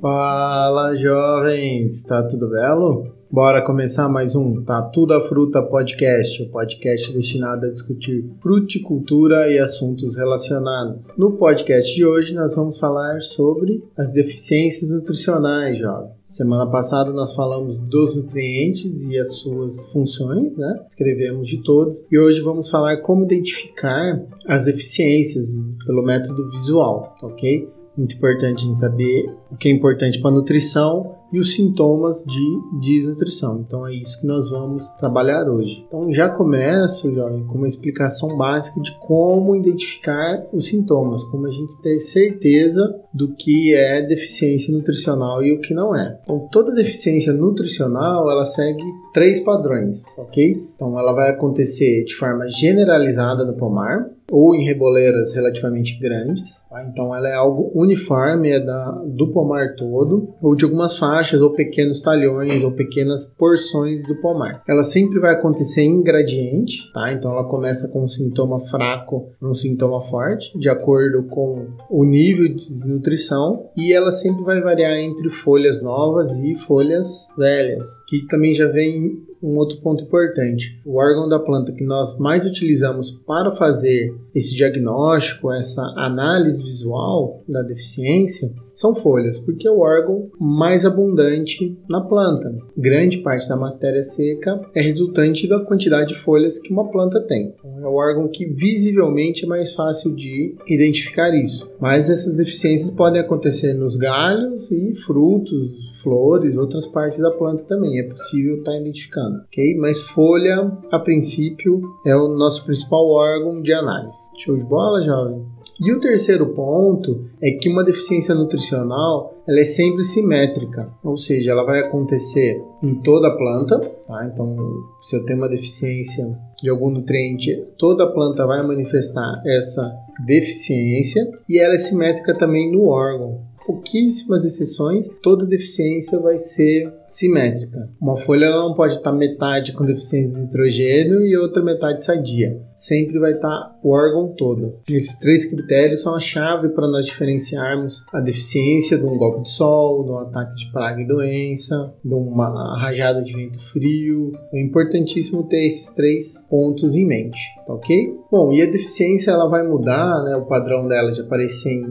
Fala jovens, tá tudo belo? Bora começar mais um Tatu da Fruta Podcast, o podcast destinado a discutir fruticultura e assuntos relacionados. No podcast de hoje nós vamos falar sobre as deficiências nutricionais, jovem. Semana passada nós falamos dos nutrientes e as suas funções, né? Escrevemos de todos. E hoje vamos falar como identificar as deficiências pelo método visual, ok? Muito importante gente saber o que é importante para a nutrição e os sintomas de desnutrição. Então é isso que nós vamos trabalhar hoje. Então já começo, jovem, com uma explicação básica de como identificar os sintomas, como a gente ter certeza do que é deficiência nutricional e o que não é. Então toda deficiência nutricional ela segue três padrões, ok? Então ela vai acontecer de forma generalizada no pomar, ou em reboleiras relativamente grandes. Tá? Então ela é algo uniforme, é da, do pomar todo, ou de algumas faixas, ou pequenos talhões, ou pequenas porções do pomar. Ela sempre vai acontecer em gradiente, tá? Então ela começa com um sintoma fraco, um sintoma forte, de acordo com o nível de nutrição, e ela sempre vai variar entre folhas novas e folhas velhas, que também já vem um outro ponto importante. O órgão da planta que nós mais utilizamos para fazer esse diagnóstico, essa análise visual da deficiência, são folhas, porque é o órgão mais abundante na planta. Grande parte da matéria seca é resultante da quantidade de folhas que uma planta tem. Então, é o órgão que visivelmente é mais fácil de identificar isso. Mas essas deficiências podem acontecer nos galhos e frutos, flores, outras partes da planta também. É possível estar tá identificando, ok? Mas folha, a princípio, é o nosso principal órgão de análise. Show de bola, jovem? E o terceiro ponto é que uma deficiência nutricional ela é sempre simétrica, ou seja, ela vai acontecer em toda a planta. Tá? Então, se eu tenho uma deficiência de algum nutriente, toda a planta vai manifestar essa deficiência e ela é simétrica também no órgão pouquíssimas exceções, toda deficiência vai ser simétrica. Uma folha não pode estar metade com deficiência de nitrogênio e outra metade sadia. Sempre vai estar o órgão todo. Esses três critérios são a chave para nós diferenciarmos a deficiência de um golpe de sol, de um ataque de praga e doença, de uma rajada de vento frio. É importantíssimo ter esses três pontos em mente, tá ok? Bom, e a deficiência ela vai mudar, né, o padrão dela de aparecer em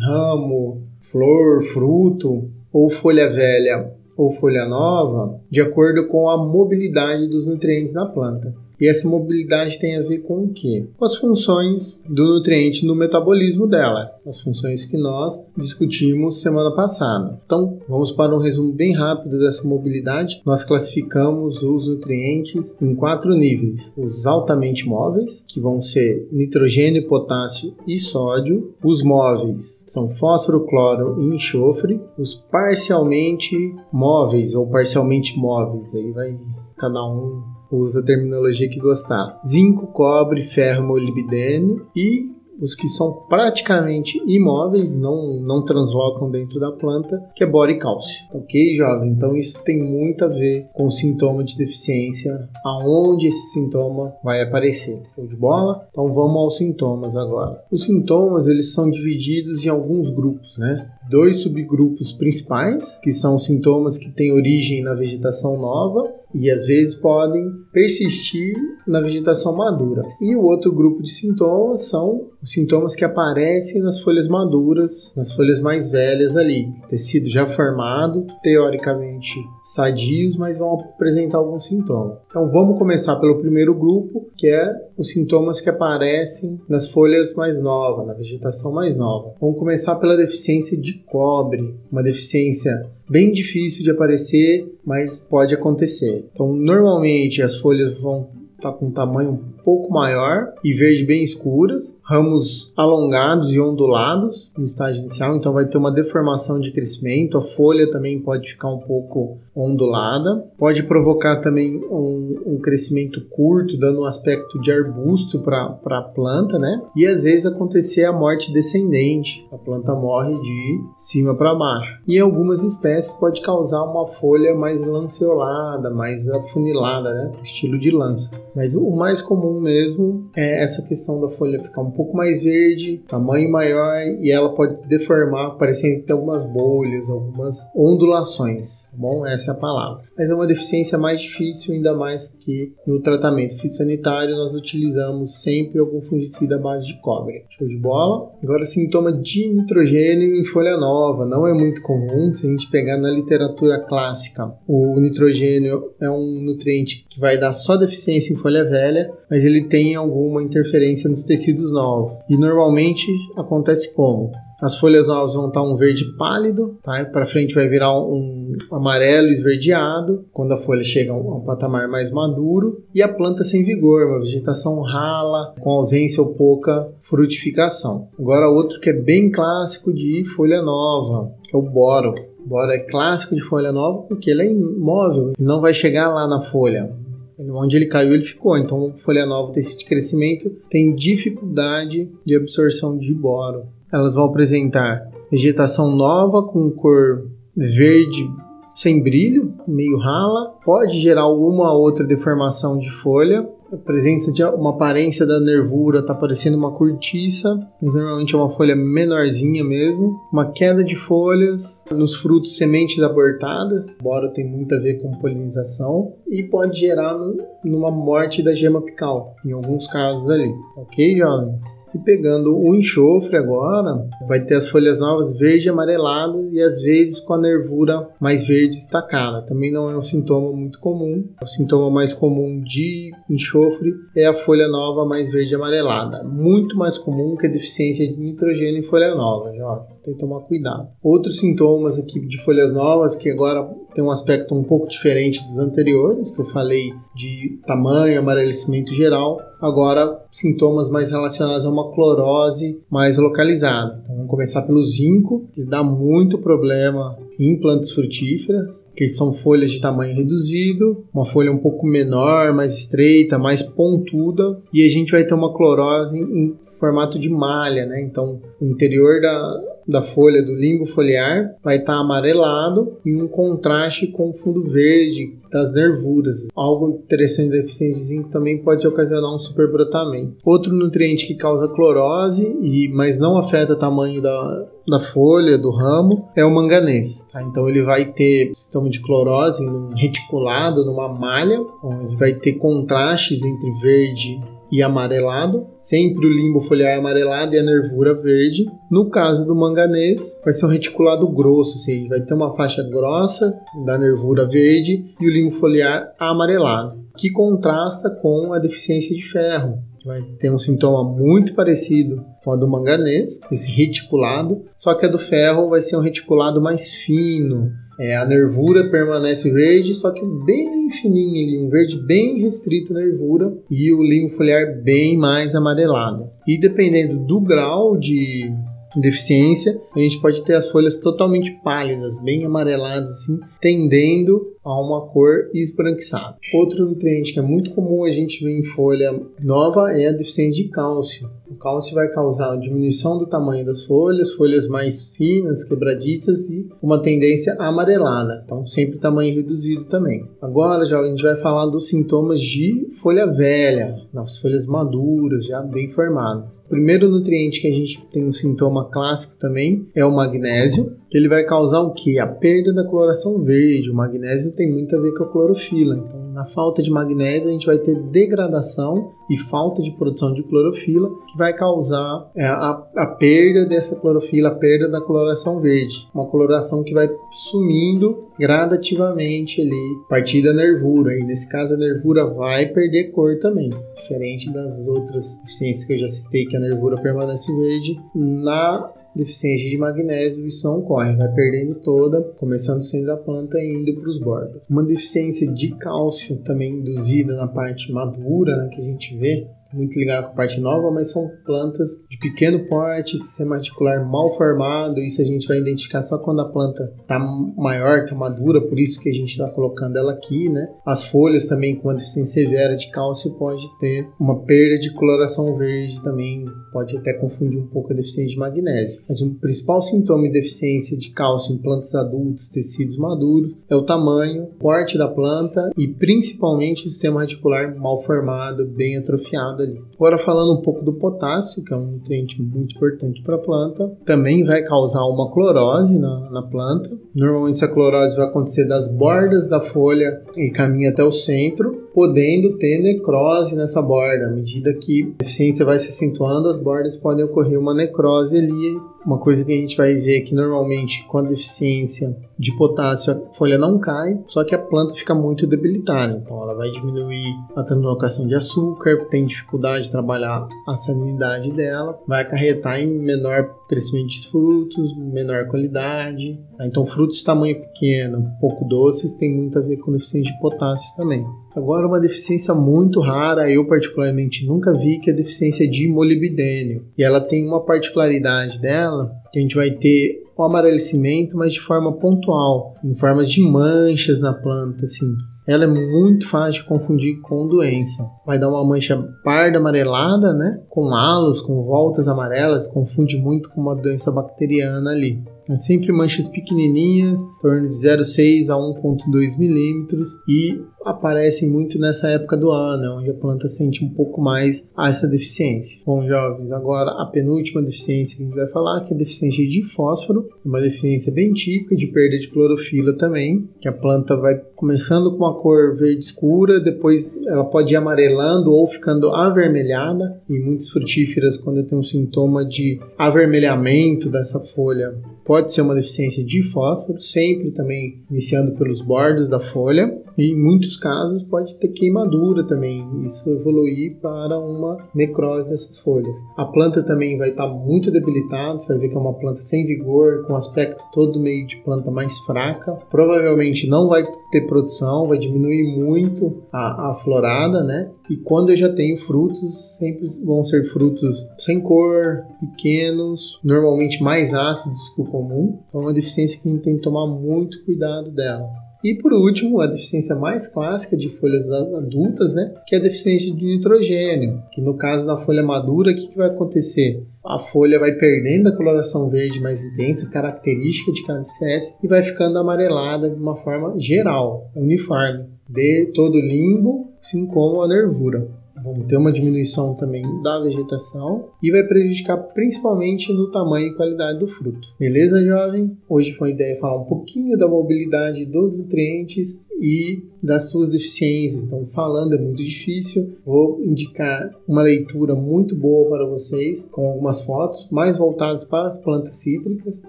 ramo, flor, fruto ou folha velha ou folha nova, de acordo com a mobilidade dos nutrientes na planta. E essa mobilidade tem a ver com o quê? Com as funções do nutriente no metabolismo dela, as funções que nós discutimos semana passada. Então, vamos para um resumo bem rápido dessa mobilidade. Nós classificamos os nutrientes em quatro níveis: os altamente móveis, que vão ser nitrogênio, potássio e sódio, os móveis são fósforo, cloro e enxofre, os parcialmente móveis ou parcialmente móveis, aí vai cada um usa a terminologia que gostar. Zinco, cobre, ferro, molibdênio e os que são praticamente imóveis, não, não translocam dentro da planta, que é boro e cálcio. Ok, jovem? Então isso tem muito a ver com o sintoma de deficiência, aonde esse sintoma vai aparecer. Show de bola? Então vamos aos sintomas agora. Os sintomas eles são divididos em alguns grupos, né? Dois subgrupos principais, que são sintomas que têm origem na vegetação nova e às vezes podem persistir na vegetação madura. E o outro grupo de sintomas são os sintomas que aparecem nas folhas maduras, nas folhas mais velhas ali, tecido já formado, teoricamente sadios, mas vão apresentar alguns sintomas. Então vamos começar pelo primeiro grupo, que é os sintomas que aparecem nas folhas mais novas, na vegetação mais nova. Vamos começar pela deficiência de cobre, uma deficiência bem difícil de aparecer, mas pode acontecer. Então, normalmente as folhas vão tá com um tamanho pouco maior e verde bem escuras, ramos alongados e ondulados no estágio inicial, então vai ter uma deformação de crescimento, a folha também pode ficar um pouco ondulada, pode provocar também um, um crescimento curto, dando um aspecto de arbusto para a planta, né? E às vezes acontecer a morte descendente, a planta morre de cima para baixo. E em algumas espécies pode causar uma folha mais lanceolada, mais afunilada, né? Estilo de lança. Mas o mais comum mesmo é essa questão da folha ficar um pouco mais verde, tamanho maior e ela pode deformar, parecendo ter algumas bolhas, algumas ondulações, tá bom? Essa é a palavra. Mas é uma deficiência mais difícil, ainda mais que no tratamento fitossanitário nós utilizamos sempre algum fungicida à base de cobre. Show de bola? Agora, sintoma de nitrogênio em folha nova. Não é muito comum se a gente pegar na literatura clássica. O nitrogênio é um nutriente que vai dar só deficiência em folha velha, mas ele tem alguma interferência nos tecidos novos. E normalmente acontece como? As folhas novas vão estar um verde pálido, tá? Para frente vai virar um amarelo esverdeado quando a folha chega a um patamar mais maduro e a planta sem vigor, uma vegetação rala, com ausência ou pouca frutificação. Agora outro que é bem clássico de folha nova, que é o boro. O boro é clássico de folha nova porque ele é imóvel, ele não vai chegar lá na folha. Onde ele caiu, ele ficou. Então, folha nova, tecido de crescimento, tem dificuldade de absorção de boro elas vão apresentar vegetação nova com cor verde sem brilho, meio rala, pode gerar alguma outra deformação de folha. A presença de uma aparência da nervura está parecendo uma cortiça, mas normalmente é uma folha menorzinha mesmo. Uma queda de folhas, nos frutos sementes abortadas, embora tenha muito a ver com polinização, e pode gerar numa morte da gema apical, em alguns casos ali. Ok, jovem? E pegando o enxofre agora, vai ter as folhas novas verde amareladas e às vezes com a nervura mais verde destacada. Também não é um sintoma muito comum. O sintoma mais comum de enxofre é a folha nova mais verde amarelada. Muito mais comum que a deficiência de nitrogênio em folha nova, já tem que tomar cuidado. Outros sintomas aqui de folhas novas que agora tem um aspecto um pouco diferente dos anteriores, que eu falei de tamanho, amarelecimento geral. Agora, sintomas mais relacionados a uma clorose mais localizada. Então, vamos começar pelo zinco, que dá muito problema em plantas frutíferas, que são folhas de tamanho reduzido, uma folha um pouco menor, mais estreita, mais pontuda, e a gente vai ter uma clorose em formato de malha, né? Então, o interior da, da folha do limbo foliar vai estar tá amarelado e um contraste com o fundo verde das nervuras. Algo interessante da deficiência de zinco também pode ocasionar um superbrotamento. Outro nutriente que causa clorose, e, mas não afeta o tamanho da, da folha, do ramo, é o manganês. Tá? Então ele vai ter sintoma de clorose num reticulado, numa malha, onde vai ter contrastes entre verde e amarelado, sempre o limbo foliar amarelado e a nervura verde. No caso do manganês, vai ser um reticulado grosso, ou seja, vai ter uma faixa grossa da nervura verde e o limbo foliar amarelado, que contrasta com a deficiência de ferro. Vai ter um sintoma muito parecido com a do manganês, esse reticulado, só que a do ferro vai ser um reticulado mais fino, é, a nervura permanece verde, só que bem fininho ali, um verde bem restrito à nervura e o limbo foliar bem mais amarelado. E dependendo do grau de deficiência, a gente pode ter as folhas totalmente pálidas, bem amareladas assim, tendendo a uma cor esbranquiçada. Outro nutriente que é muito comum a gente ver em folha nova é a deficiência de cálcio. O cálcio vai causar diminuição do tamanho das folhas, folhas mais finas, quebradiças e uma tendência amarelada. Então, sempre tamanho reduzido também. Agora, já a gente vai falar dos sintomas de folha velha, nas folhas maduras, já bem formadas. O primeiro nutriente que a gente tem um sintoma clássico também é o magnésio ele vai causar o que? A perda da coloração verde. O magnésio tem muito a ver com a clorofila. Então, na falta de magnésio, a gente vai ter degradação e falta de produção de clorofila, que vai causar é, a, a perda dessa clorofila, a perda da coloração verde. Uma coloração que vai sumindo gradativamente ali, a partir da nervura. E nesse caso, a nervura vai perder cor também. Diferente das outras deficiências que eu já citei, que a nervura permanece verde. Na deficiência de magnésio, isso não ocorre, vai perdendo toda, começando sendo da planta e indo para os bordos. Uma deficiência de cálcio também induzida na parte madura, né, que a gente vê, muito ligado com a parte nova, mas são plantas de pequeno porte, sistema articular mal formado. Isso a gente vai identificar só quando a planta está maior, está madura, por isso que a gente está colocando ela aqui, né? As folhas também com deficiência severa de cálcio pode ter uma perda de coloração verde também, pode até confundir um pouco a deficiência de magnésio. Mas o principal sintoma de deficiência de cálcio em plantas adultas, tecidos maduros, é o tamanho, porte da planta e principalmente o sistema radicular mal formado, bem atrofiado ali. Agora falando um pouco do potássio, que é um nutriente muito importante para a planta, também vai causar uma clorose na, na planta. Normalmente essa clorose vai acontecer das bordas da folha e caminha até o centro, podendo ter necrose nessa borda. À medida que a deficiência vai se acentuando, as bordas podem ocorrer uma necrose ali uma coisa que a gente vai ver é que normalmente com a deficiência de potássio a folha não cai, só que a planta fica muito debilitada. Então ela vai diminuir a translocação de açúcar, tem dificuldade de trabalhar a salinidade dela, vai acarretar em menor crescimento de frutos, menor qualidade. Tá? Então frutos de tamanho pequeno, pouco doces, tem muito a ver com deficiência de potássio também. Agora, uma deficiência muito rara, eu particularmente nunca vi, que é a deficiência de molibdênio. E ela tem uma particularidade dela, que a gente vai ter o amarelecimento, mas de forma pontual, em formas de manchas na planta, assim. Ela é muito fácil de confundir com doença. Vai dar uma mancha parda amarelada, né? Com halos, com voltas amarelas, confunde muito com uma doença bacteriana ali. É sempre manchas pequenininhas, em torno de 0,6 a 1,2 milímetros e aparecem muito nessa época do ano, onde a planta sente um pouco mais essa deficiência. Bom, jovens, agora a penúltima deficiência que a gente vai falar, que é a deficiência de fósforo, uma deficiência bem típica de perda de clorofila também, que a planta vai começando com uma cor verde escura, depois ela pode ir amarelando ou ficando avermelhada, e muitas frutíferas quando tem um sintoma de avermelhamento dessa folha pode ser uma deficiência de fósforo, sempre também iniciando pelos bordos da folha, e em muitos casos pode ter queimadura também, isso evoluir para uma necrose dessas folhas. A planta também vai estar muito debilitada, você vai ver que é uma planta sem vigor, com aspecto todo meio de planta mais fraca, provavelmente não vai ter produção, vai diminuir muito a, a florada, né? E quando eu já tenho frutos, sempre vão ser frutos sem cor, pequenos, normalmente mais ácidos que o comum. Então é uma deficiência que a gente tem que tomar muito cuidado dela. E por último, a deficiência mais clássica de folhas adultas, né, que é a deficiência de nitrogênio, que no caso da folha madura, o que, que vai acontecer? A folha vai perdendo a coloração verde mais intensa, característica de cada espécie, e vai ficando amarelada de uma forma geral, uniforme, de todo o limbo, assim como a nervura vão ter uma diminuição também da vegetação e vai prejudicar principalmente no tamanho e qualidade do fruto. Beleza, jovem? Hoje foi a ideia falar um pouquinho da mobilidade dos nutrientes e das suas deficiências. Então, falando é muito difícil. Vou indicar uma leitura muito boa para vocês, com algumas fotos mais voltadas para as plantas cítricas,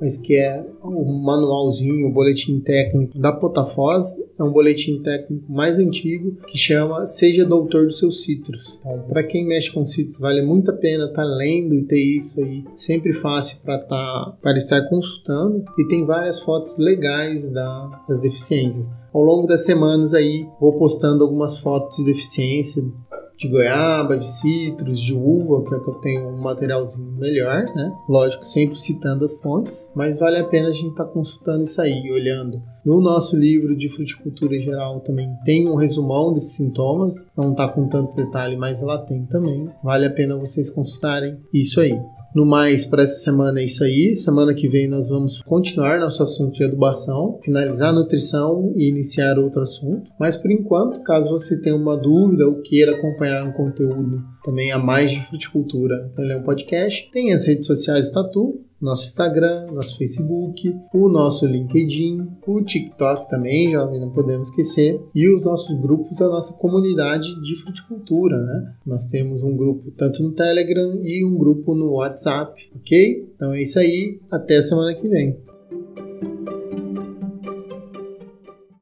mas que é o manualzinho, o boletim técnico da Potafós. É um boletim técnico mais antigo que chama Seja Doutor dos Seus Citros. Então, para quem mexe com citros, vale muito a pena estar tá lendo e ter isso aí sempre fácil para tá, estar consultando. E tem várias fotos legais da, das deficiências ao longo das semanas aí vou postando algumas fotos de deficiência de goiaba, de citros, de uva, que é que eu tenho um materialzinho melhor, né? Lógico, sempre citando as fontes, mas vale a pena a gente estar tá consultando isso aí, olhando. No nosso livro de fruticultura geral também tem um resumão desses sintomas, não está com tanto detalhe, mas ela tem também. Vale a pena vocês consultarem isso aí. No mais, para essa semana é isso aí. Semana que vem nós vamos continuar nosso assunto de adubação, finalizar a nutrição e iniciar outro assunto. Mas por enquanto, caso você tenha uma dúvida ou queira acompanhar um conteúdo também a mais de fruticultura, ele é um podcast, tem as redes sociais do Tatu, nosso Instagram, nosso Facebook, o nosso LinkedIn, o TikTok também, jovem, não podemos esquecer, e os nossos grupos da nossa comunidade de fruticultura, né? Nós temos um grupo tanto no Telegram e um grupo no WhatsApp, ok? Então é isso aí, até semana que vem.